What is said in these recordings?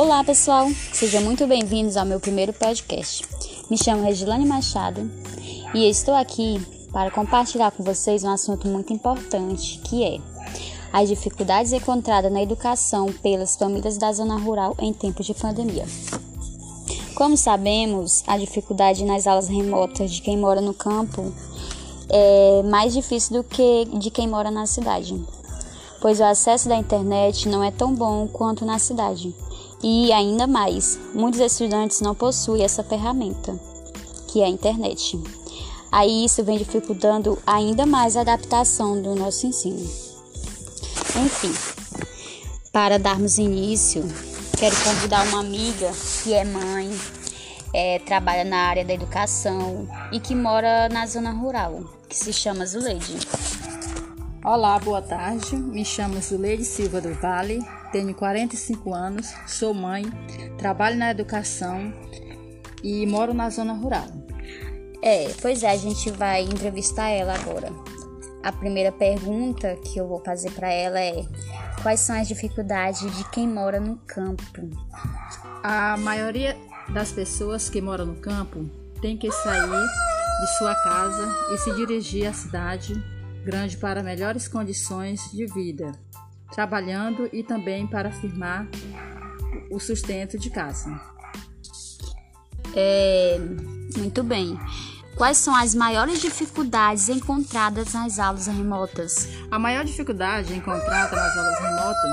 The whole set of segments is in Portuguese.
Olá, pessoal! Sejam muito bem-vindos ao meu primeiro podcast. Me chamo Regilane Machado e estou aqui para compartilhar com vocês um assunto muito importante, que é as dificuldades encontradas na educação pelas famílias da zona rural em tempos de pandemia. Como sabemos, a dificuldade nas aulas remotas de quem mora no campo é mais difícil do que de quem mora na cidade, pois o acesso da internet não é tão bom quanto na cidade. E ainda mais, muitos estudantes não possuem essa ferramenta, que é a internet. Aí isso vem dificultando ainda mais a adaptação do nosso ensino. Enfim, para darmos início, quero convidar uma amiga que é mãe, é, trabalha na área da educação e que mora na zona rural, que se chama Zuleide. Olá, boa tarde. Me chamo Zuleide Silva do Vale, tenho 45 anos, sou mãe, trabalho na educação e moro na zona rural. É, pois é, a gente vai entrevistar ela agora. A primeira pergunta que eu vou fazer para ela é: quais são as dificuldades de quem mora no campo? A maioria das pessoas que moram no campo tem que sair de sua casa e se dirigir à cidade grande para melhores condições de vida, trabalhando e também para firmar o sustento de casa. É, muito bem. Quais são as maiores dificuldades encontradas nas aulas remotas? A maior dificuldade encontrada nas aulas remotas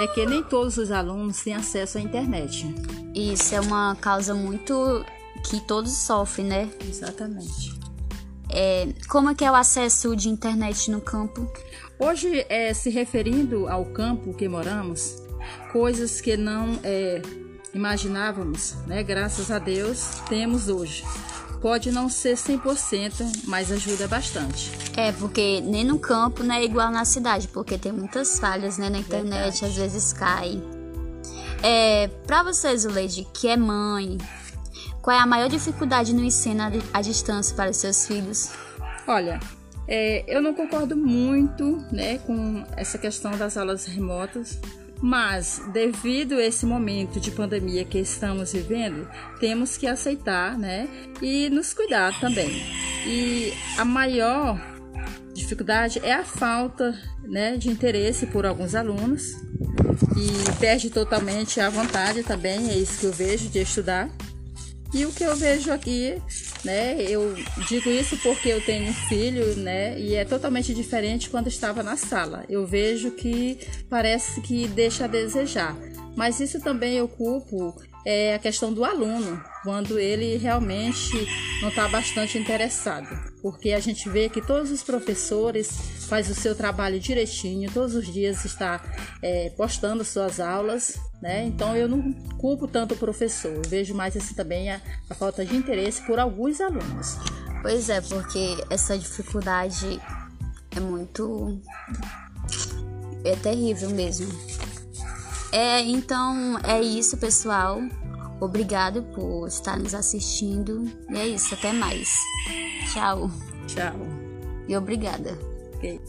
é que nem todos os alunos têm acesso à internet. Isso é uma causa muito que todos sofrem, né? Exatamente. É, como é que é o acesso de internet no campo? Hoje, é, se referindo ao campo que moramos, coisas que não é, imaginávamos, né? Graças a Deus, temos hoje. Pode não ser 100%, mas ajuda bastante. É, porque nem no campo não é igual na cidade, porque tem muitas falhas né, na internet, Verdade. às vezes cai. É, para você, Zuleide, que é mãe, qual é a maior dificuldade no ensino à di- à distância para os seus filhos? Olha, é, eu não concordo muito né, com essa questão das aulas remotas, mas devido a esse momento de pandemia que estamos vivendo, temos que aceitar né, e nos cuidar também. E a maior dificuldade é a falta né, de interesse por alguns alunos e perde totalmente a vontade também, é isso que eu vejo de estudar. E o que eu vejo aqui, né, eu digo isso porque eu tenho um filho, né, e é totalmente diferente quando estava na sala. Eu vejo que parece que deixa a desejar. Mas isso também eu culpo é, a questão do aluno, quando ele realmente não está bastante interessado. Porque a gente vê que todos os professores fazem o seu trabalho direitinho, todos os dias está é, postando suas aulas, né? Então eu não culpo tanto o professor, eu vejo mais assim também a, a falta de interesse por alguns alunos. Pois é, porque essa dificuldade é muito. é terrível mesmo. É, então é isso, pessoal. Obrigado por estar nos assistindo. E é isso, até mais. Tchau. Tchau. E obrigada. Ok.